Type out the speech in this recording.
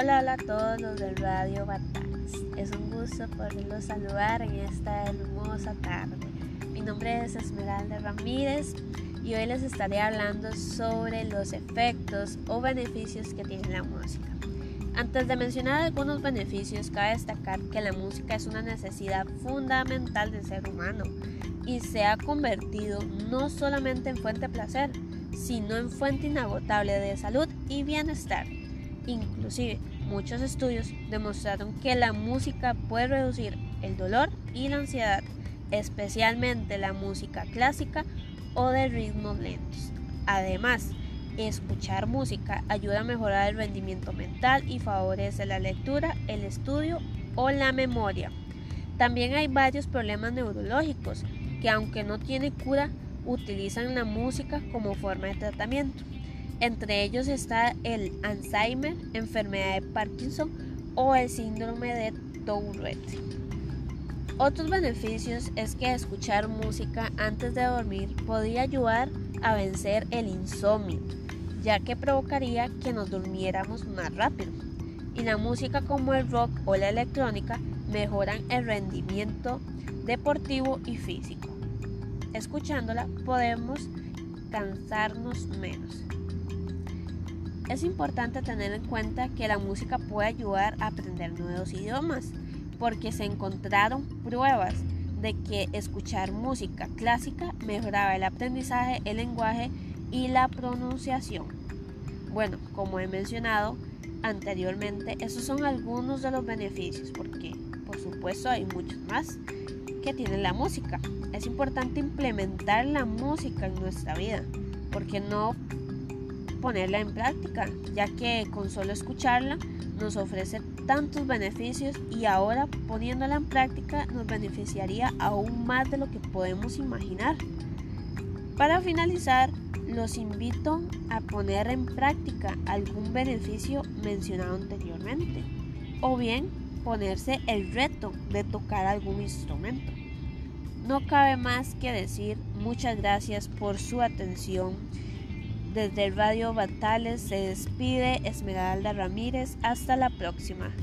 Hola, hola a todos los del Radio Batales. Es un gusto poderlos saludar en esta hermosa tarde. Mi nombre es Esmeralda Ramírez y hoy les estaré hablando sobre los efectos o beneficios que tiene la música. Antes de mencionar algunos beneficios, cabe destacar que la música es una necesidad fundamental del ser humano y se ha convertido no solamente en fuente de placer, sino en fuente inagotable de salud y bienestar. Inclusive, muchos estudios demostraron que la música puede reducir el dolor y la ansiedad, especialmente la música clásica o de ritmos lentos. Además, escuchar música ayuda a mejorar el rendimiento mental y favorece la lectura, el estudio o la memoria. También hay varios problemas neurológicos que aunque no tienen cura, utilizan la música como forma de tratamiento. Entre ellos está el Alzheimer, enfermedad de Parkinson o el síndrome de Tourette. Otros beneficios es que escuchar música antes de dormir podría ayudar a vencer el insomnio, ya que provocaría que nos durmiéramos más rápido. Y la música como el rock o la electrónica mejoran el rendimiento deportivo y físico. Escuchándola podemos cansarnos menos. Es importante tener en cuenta que la música puede ayudar a aprender nuevos idiomas, porque se encontraron pruebas de que escuchar música clásica mejoraba el aprendizaje, el lenguaje y la pronunciación. Bueno, como he mencionado anteriormente, esos son algunos de los beneficios, porque por supuesto hay muchos más que tiene la música. Es importante implementar la música en nuestra vida, porque no ponerla en práctica, ya que con solo escucharla nos ofrece tantos beneficios y ahora poniéndola en práctica nos beneficiaría aún más de lo que podemos imaginar. Para finalizar, los invito a poner en práctica algún beneficio mencionado anteriormente o bien ponerse el reto de tocar algún instrumento. No cabe más que decir muchas gracias por su atención desde el Radio Batales se despide Esmeralda Ramírez. Hasta la próxima.